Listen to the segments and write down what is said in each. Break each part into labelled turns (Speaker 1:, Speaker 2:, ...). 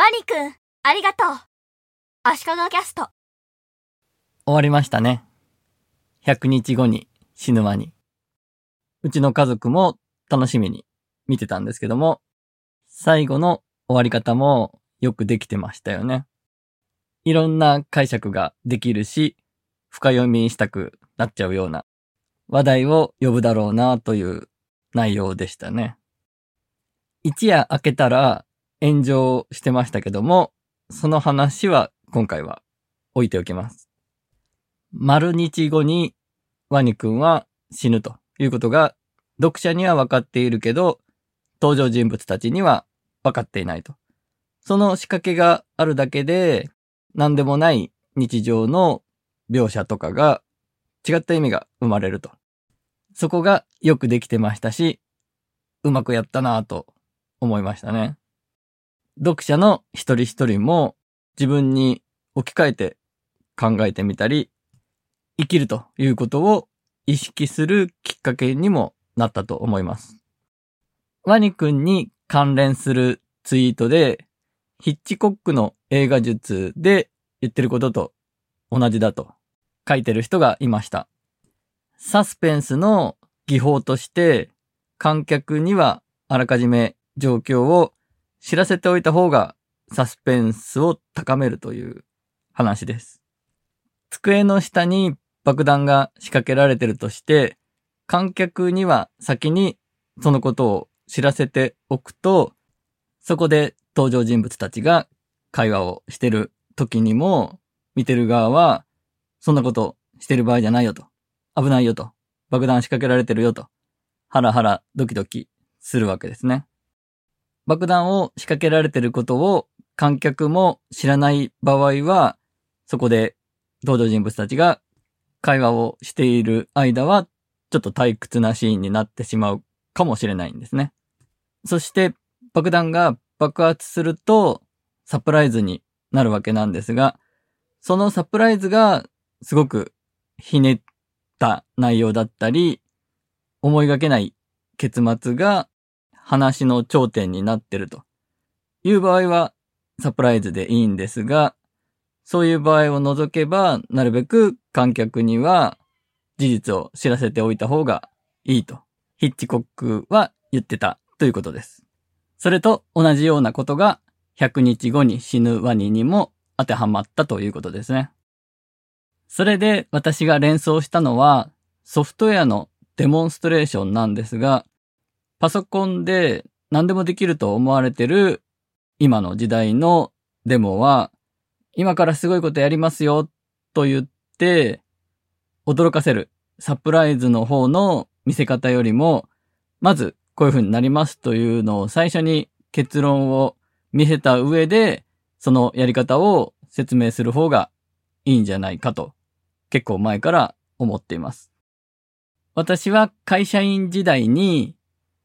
Speaker 1: ワニくん、ありがとう。足利キャスト。
Speaker 2: 終わりましたね。100日後に死ぬワニ。うちの家族も楽しみに見てたんですけども、最後の終わり方もよくできてましたよね。いろんな解釈ができるし、深読みしたくなっちゃうような話題を呼ぶだろうなという内容でしたね。一夜明けたら炎上してましたけども、その話は今回は置いておきます。丸日後にワニ君は死ぬということが読者には分かっているけど、登場人物たちには分かっていないと。その仕掛けがあるだけで、何でもない日常の描写とかが違った意味が生まれると。そこがよくできてましたし、うまくやったなぁと思いましたね。読者の一人一人も自分に置き換えて考えてみたり、生きるということを意識するきっかけにもなったと思います。ワニ君に関連するツイートで、ヒッチコックの映画術で言ってることと同じだと書いてる人がいました。サスペンスの技法として観客にはあらかじめ状況を知らせておいた方がサスペンスを高めるという話です。机の下に爆弾が仕掛けられてるとして、観客には先にそのことを知らせておくと、そこで登場人物たちが会話をしてる時にも、見てる側は、そんなことしてる場合じゃないよと。危ないよと。爆弾仕掛けられてるよと。ハラハラドキドキするわけですね。爆弾を仕掛けられてることを観客も知らない場合は、そこで登場人物たちが会話をしている間は、ちょっと退屈なシーンになってしまうかもしれないんですね。そして爆弾が爆発するとサプライズになるわけなんですが、そのサプライズがすごくひねった内容だったり、思いがけない結末が話の頂点になってるという場合はサプライズでいいんですが、そういう場合を除けば、なるべく観客には事実を知らせておいた方がいいと、ヒッチコックは言ってたということです。それと同じようなことが100日後に死ぬワニにも当てはまったということですね。それで私が連想したのはソフトウェアのデモンストレーションなんですが、パソコンで何でもできると思われてる今の時代のデモは、今からすごいことやりますよと言って、驚かせるサプライズの方の見せ方よりも、まずこういう風になりますというのを最初に結論を見せた上で、そのやり方を説明する方がいいんじゃないかと、結構前から思っています。私は会社員時代に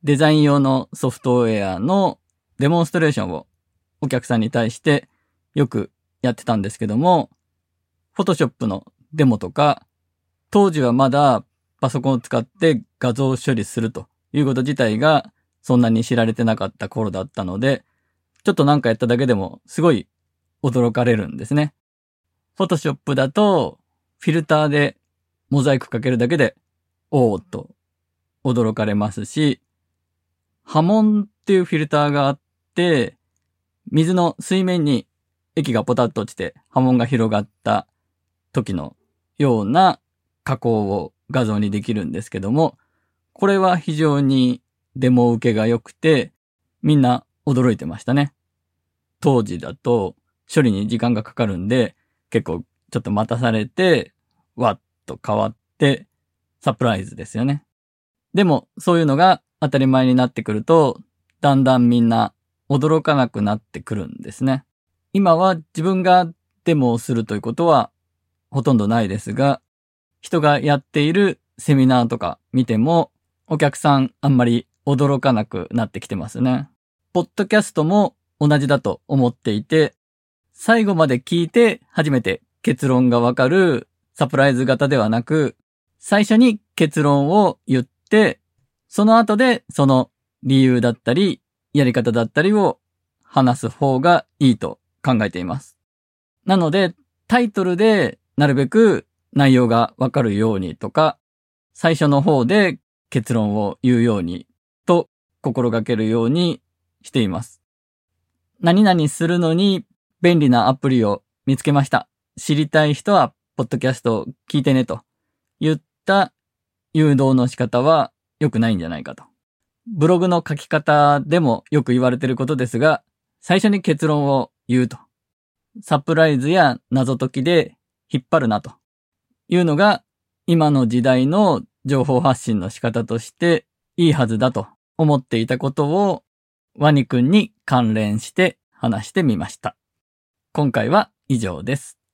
Speaker 2: デザイン用のソフトウェアのデモンストレーションをお客さんに対してよくやってたんですけども、フォトショップのデモとか、当時はまだパソコンを使って画像処理するということ自体がそんなに知られてなかった頃だったので、ちょっとなんかやっただけでもすごい驚かれるんですね。フォトショップだとフィルターでモザイクかけるだけで、おーっと驚かれますし、波紋っていうフィルターがあって、水の水面に液がポタッと落ちて波紋が広がった時のような加工を画像にできるんですけども、これは非常にデモ受けが良くて、みんな驚いてましたね。当時だと処理に時間がかかるんで、結構ちょっと待たされて、わっと変わって、サプライズですよね。でも、そういうのが当たり前になってくると、だんだんみんな驚かなくなってくるんですね。今は自分がデモをするということはほとんどないですが、人がやっているセミナーとか見ても、お客さんあんまり驚かなくなってきてますね。ポッドキャストも同じだと思っていて、最後まで聞いて初めて結論がわかるサプライズ型ではなく、最初に結論を言って、その後でその理由だったり、やり方だったりを話す方がいいと考えています。なので、タイトルでなるべく内容がわかるようにとか、最初の方で結論を言うようにと心がけるようにしています。何々するのに便利なアプリを見つけました。知りたい人は、ポッドキャストを聞いてねと言った誘導の仕方は良くないんじゃないかと。ブログの書き方でもよく言われてることですが、最初に結論を言うと。サプライズや謎解きで引っ張るなというのが今の時代の情報発信の仕方としていいはずだと思っていたことをワニくんに関連して話してみました。今回は以上です。